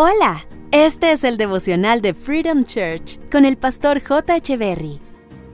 Hola, este es el devocional de Freedom Church con el pastor J. Berry.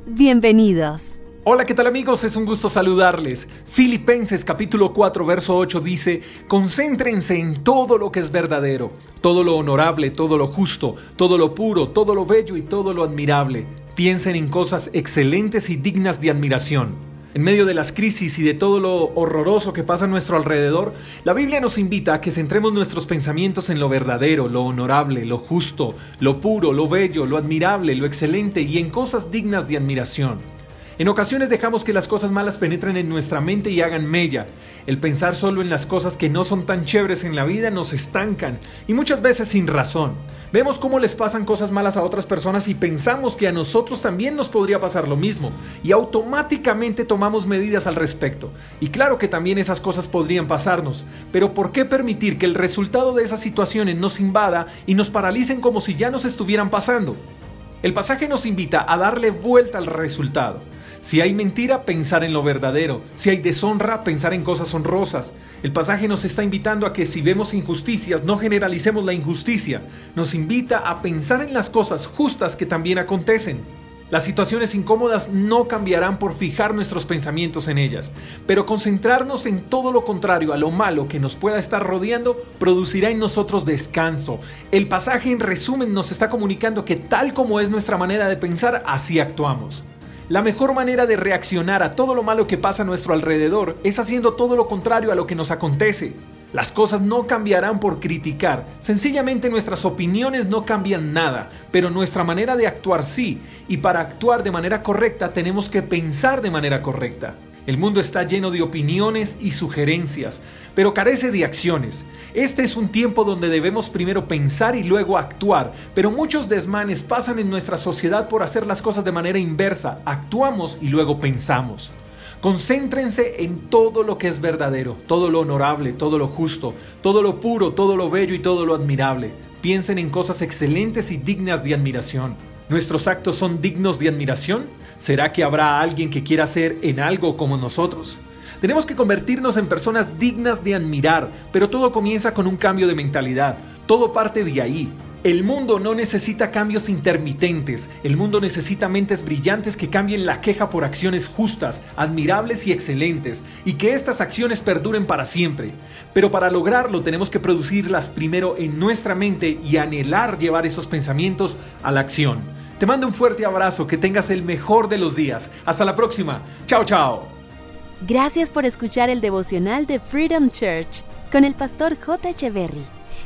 Bienvenidos. Hola, ¿qué tal amigos? Es un gusto saludarles. Filipenses capítulo 4, verso 8 dice, concéntrense en todo lo que es verdadero, todo lo honorable, todo lo justo, todo lo puro, todo lo bello y todo lo admirable. Piensen en cosas excelentes y dignas de admiración. En medio de las crisis y de todo lo horroroso que pasa a nuestro alrededor, la Biblia nos invita a que centremos nuestros pensamientos en lo verdadero, lo honorable, lo justo, lo puro, lo bello, lo admirable, lo excelente y en cosas dignas de admiración. En ocasiones dejamos que las cosas malas penetren en nuestra mente y hagan mella. El pensar solo en las cosas que no son tan chéveres en la vida nos estancan, y muchas veces sin razón. Vemos cómo les pasan cosas malas a otras personas y pensamos que a nosotros también nos podría pasar lo mismo, y automáticamente tomamos medidas al respecto. Y claro que también esas cosas podrían pasarnos, pero ¿por qué permitir que el resultado de esas situaciones nos invada y nos paralicen como si ya nos estuvieran pasando? El pasaje nos invita a darle vuelta al resultado. Si hay mentira, pensar en lo verdadero. Si hay deshonra, pensar en cosas honrosas. El pasaje nos está invitando a que si vemos injusticias, no generalicemos la injusticia. Nos invita a pensar en las cosas justas que también acontecen. Las situaciones incómodas no cambiarán por fijar nuestros pensamientos en ellas, pero concentrarnos en todo lo contrario a lo malo que nos pueda estar rodeando producirá en nosotros descanso. El pasaje en resumen nos está comunicando que tal como es nuestra manera de pensar, así actuamos. La mejor manera de reaccionar a todo lo malo que pasa a nuestro alrededor es haciendo todo lo contrario a lo que nos acontece. Las cosas no cambiarán por criticar, sencillamente nuestras opiniones no cambian nada, pero nuestra manera de actuar sí, y para actuar de manera correcta tenemos que pensar de manera correcta. El mundo está lleno de opiniones y sugerencias, pero carece de acciones. Este es un tiempo donde debemos primero pensar y luego actuar, pero muchos desmanes pasan en nuestra sociedad por hacer las cosas de manera inversa. Actuamos y luego pensamos. Concéntrense en todo lo que es verdadero, todo lo honorable, todo lo justo, todo lo puro, todo lo bello y todo lo admirable. Piensen en cosas excelentes y dignas de admiración. ¿Nuestros actos son dignos de admiración? ¿Será que habrá alguien que quiera ser en algo como nosotros? Tenemos que convertirnos en personas dignas de admirar, pero todo comienza con un cambio de mentalidad. Todo parte de ahí. El mundo no necesita cambios intermitentes, el mundo necesita mentes brillantes que cambien la queja por acciones justas, admirables y excelentes, y que estas acciones perduren para siempre. Pero para lograrlo tenemos que producirlas primero en nuestra mente y anhelar llevar esos pensamientos a la acción. Te mando un fuerte abrazo, que tengas el mejor de los días. Hasta la próxima. Chao, chao. Gracias por escuchar el devocional de Freedom Church con el pastor J. Echeverry.